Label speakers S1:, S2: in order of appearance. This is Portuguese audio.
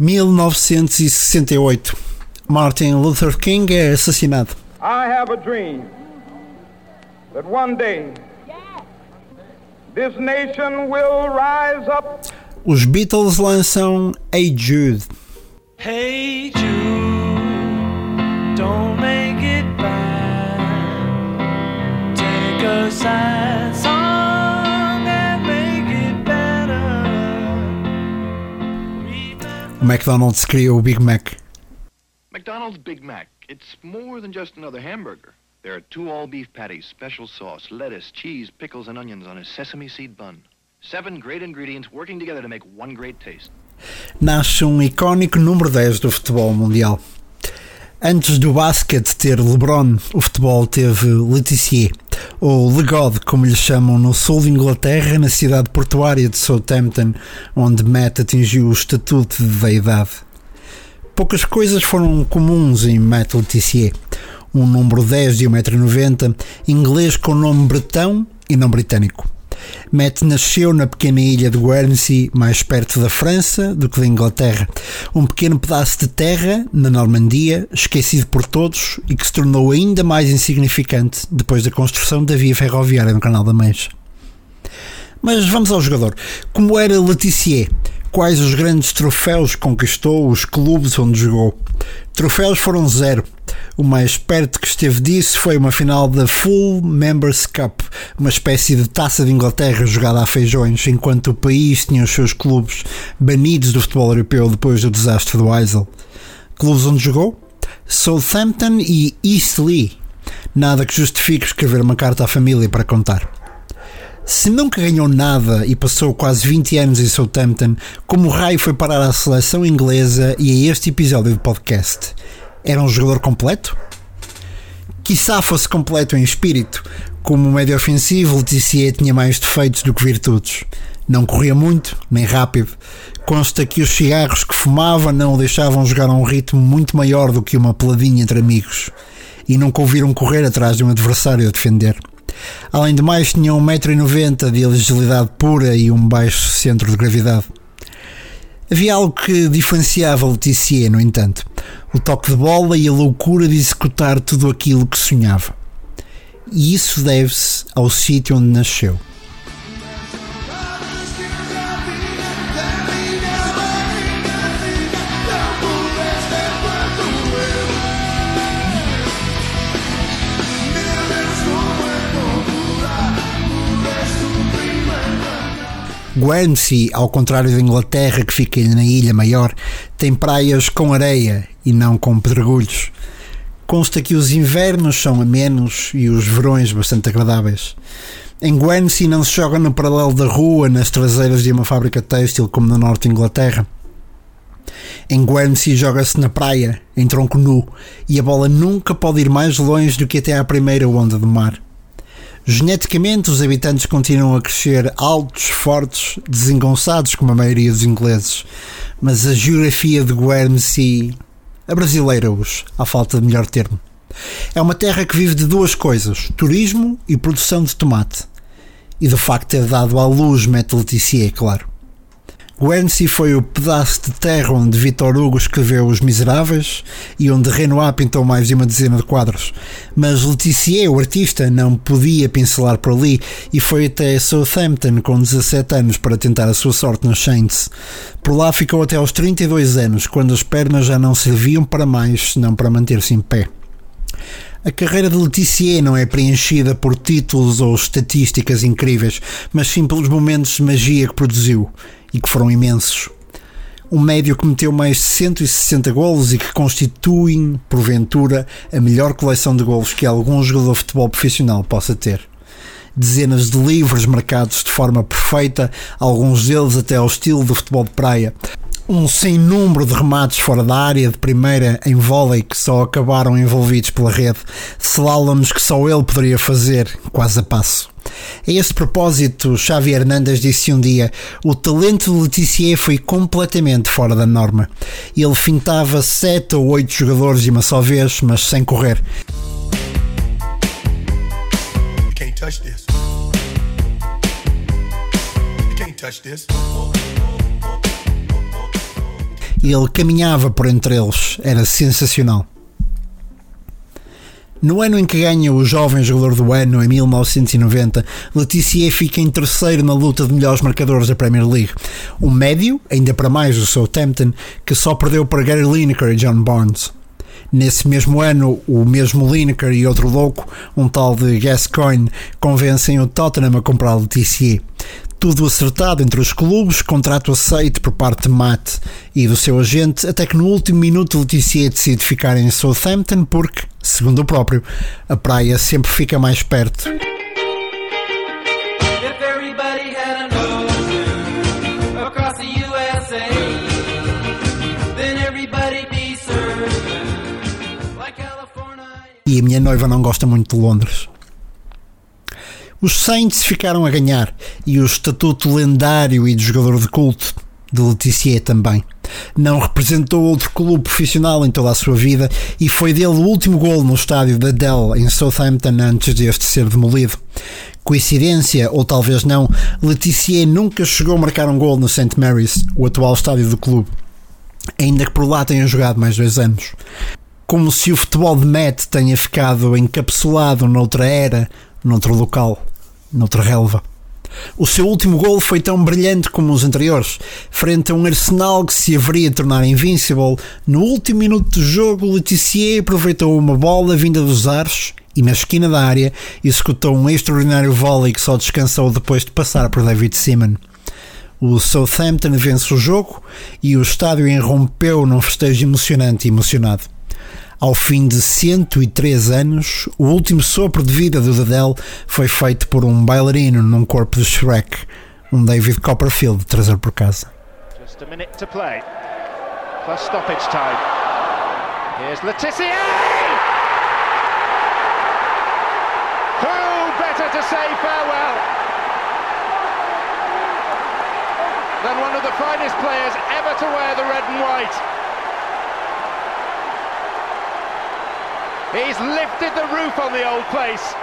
S1: 1968. Martin Luther King é assassinado.
S2: I have a dream that one day this nation will rise up.
S1: Os Beatles lançam Hey Jude.
S3: Hey Jude, don't
S1: O McDonald's criou o Big Mac.
S4: McDonald's Big Mac. It's more than just another hamburger. There are two all beef patties, special sauce, lettuce, cheese, pickles, and onions on a sesame seed bun. Seven great ingredients working together to make one great taste.
S1: Nasce um icónico número 10 do futebol mundial. Antes do basquete ter LeBron, o futebol teve Letizier, ou Le God, como lhe chamam no sul de Inglaterra, na cidade portuária de Southampton, onde Matt atingiu o estatuto de deidade. Poucas coisas foram comuns em Matt Letizier. Um número 10 de 1,90m, inglês com nome bretão e não britânico. Matt nasceu na pequena ilha de Guernsey, mais perto da França do que da Inglaterra. Um pequeno pedaço de terra na Normandia, esquecido por todos e que se tornou ainda mais insignificante depois da construção da via ferroviária no Canal da Mancha. Mas vamos ao jogador. Como era Letizier? Quais os grandes troféus conquistou, os clubes onde jogou? Troféus foram zero. O mais perto que esteve disso foi uma final da Full Members Cup, uma espécie de taça de Inglaterra jogada a feijões, enquanto o país tinha os seus clubes banidos do futebol europeu depois do desastre do Heysel. Clubes onde jogou? Southampton e Eastleigh. Nada que justifique escrever uma carta à família para contar. Se nunca ganhou nada e passou quase 20 anos em Southampton, como o raio foi parar à seleção inglesa e a este episódio do podcast? Era um jogador completo? Quiçá fosse completo em espírito. Como médio ofensivo, Letizier tinha mais defeitos do que virtudes. Não corria muito, nem rápido. Consta que os cigarros que fumava não o deixavam jogar a um ritmo muito maior do que uma peladinha entre amigos. E nunca ouviram correr atrás de um adversário a defender. Além de mais, tinha 1,90m de agilidade pura e um baixo centro de gravidade. Havia algo que diferenciava Letizier, no entanto: o toque de bola e a loucura de executar tudo aquilo que sonhava. E isso deve-se ao sítio onde nasceu. Guernsey, ao contrário da Inglaterra, que fica na ilha maior, tem praias com areia e não com pedregulhos. Consta que os invernos são amenos e os verões bastante agradáveis. Em Guernsey não se joga no paralelo da rua, nas traseiras de uma fábrica têxtil como no norte de Inglaterra. Em Guernsey joga-se na praia, em tronco nu, e a bola nunca pode ir mais longe do que até à primeira onda do mar. Geneticamente, os habitantes continuam a crescer altos, fortes, desengonçados, como a maioria dos ingleses, mas a geografia de Guernsey abrasileira-os, à falta de melhor termo. É uma terra que vive de duas coisas: turismo e produção de tomate. E do facto de ter dado à luz Metaliticia, claro. Guernsey foi o pedaço de terra onde Victor Hugo escreveu Os Miseráveis e onde Renoir pintou mais de uma dezena de quadros. Mas Letizier, o artista, não podia pincelar por ali e foi até Southampton com 17 anos para tentar a sua sorte nos Saints. Por lá ficou até aos 32 anos, quando as pernas já não serviam para mais senão para manter-se em pé. A carreira de Letizier não é preenchida por títulos ou estatísticas incríveis, mas sim pelos momentos de magia que produziu e que foram imensos. Um médio que meteu mais de 160 golos e que constituem, porventura, a melhor coleção de golos que algum jogador de futebol profissional possa ter. Dezenas de livros marcados de forma perfeita, alguns deles até ao estilo do futebol de praia. Um sem número de remates fora da área de primeira em vôlei que só acabaram envolvidos pela rede, slaloms que só ele poderia fazer, quase a passo. A esse propósito, Xavi Hernandes disse um dia: o talento de Letizier foi completamente fora da norma. Ele fintava sete ou oito jogadores de uma só vez, mas sem correr. E ele caminhava por entre eles, era sensacional. No ano em que ganha o jovem jogador do ano, em 1990, Letizier fica em terceiro na luta de melhores marcadores da Premier League. O médio, ainda para mais o Southampton, que só perdeu para Gary Lineker e John Barnes. Nesse mesmo ano, o mesmo Lineker e outro louco, um tal de Gascoigne, convencem o Tottenham a comprar Letizier tudo acertado entre os clubes, contrato aceito por parte de Matt e do seu agente, até que no último minuto Leticia decide ficar em Southampton porque, segundo o próprio, a praia sempre fica mais perto. E a minha noiva não gosta muito de Londres. Os Saints ficaram a ganhar e o estatuto lendário e de jogador de culto de Letizier também. Não representou outro clube profissional em toda a sua vida e foi dele o último gol no estádio da Dell em Southampton antes deste ser demolido. Coincidência, ou talvez não, Letizier nunca chegou a marcar um gol no St. Mary's, o atual estádio do clube, ainda que por lá tenha jogado mais dois anos. Como se o futebol de Matt tenha ficado encapsulado noutra era, noutro local noutra relva. O seu último gol foi tão brilhante como os anteriores, frente a um Arsenal que se haveria de tornar invincible. No último minuto do jogo, Letizier aproveitou uma bola vinda dos ares e na esquina da área executou um extraordinário volley que só descansou depois de passar por David Seaman. O Southampton vence o jogo e o estádio irrompeu num festejo emocionante e emocionado. Ao fim de 103 anos, o último sopro de vida do Dadell foi feito por um bailarino num corpo de Shrek, um David Copperfield trazer por casa. Just a minute to play. Stoppage time. Here's to say farewell than one of the finest players ever to wear the red and white? He's lifted the roof on the old place.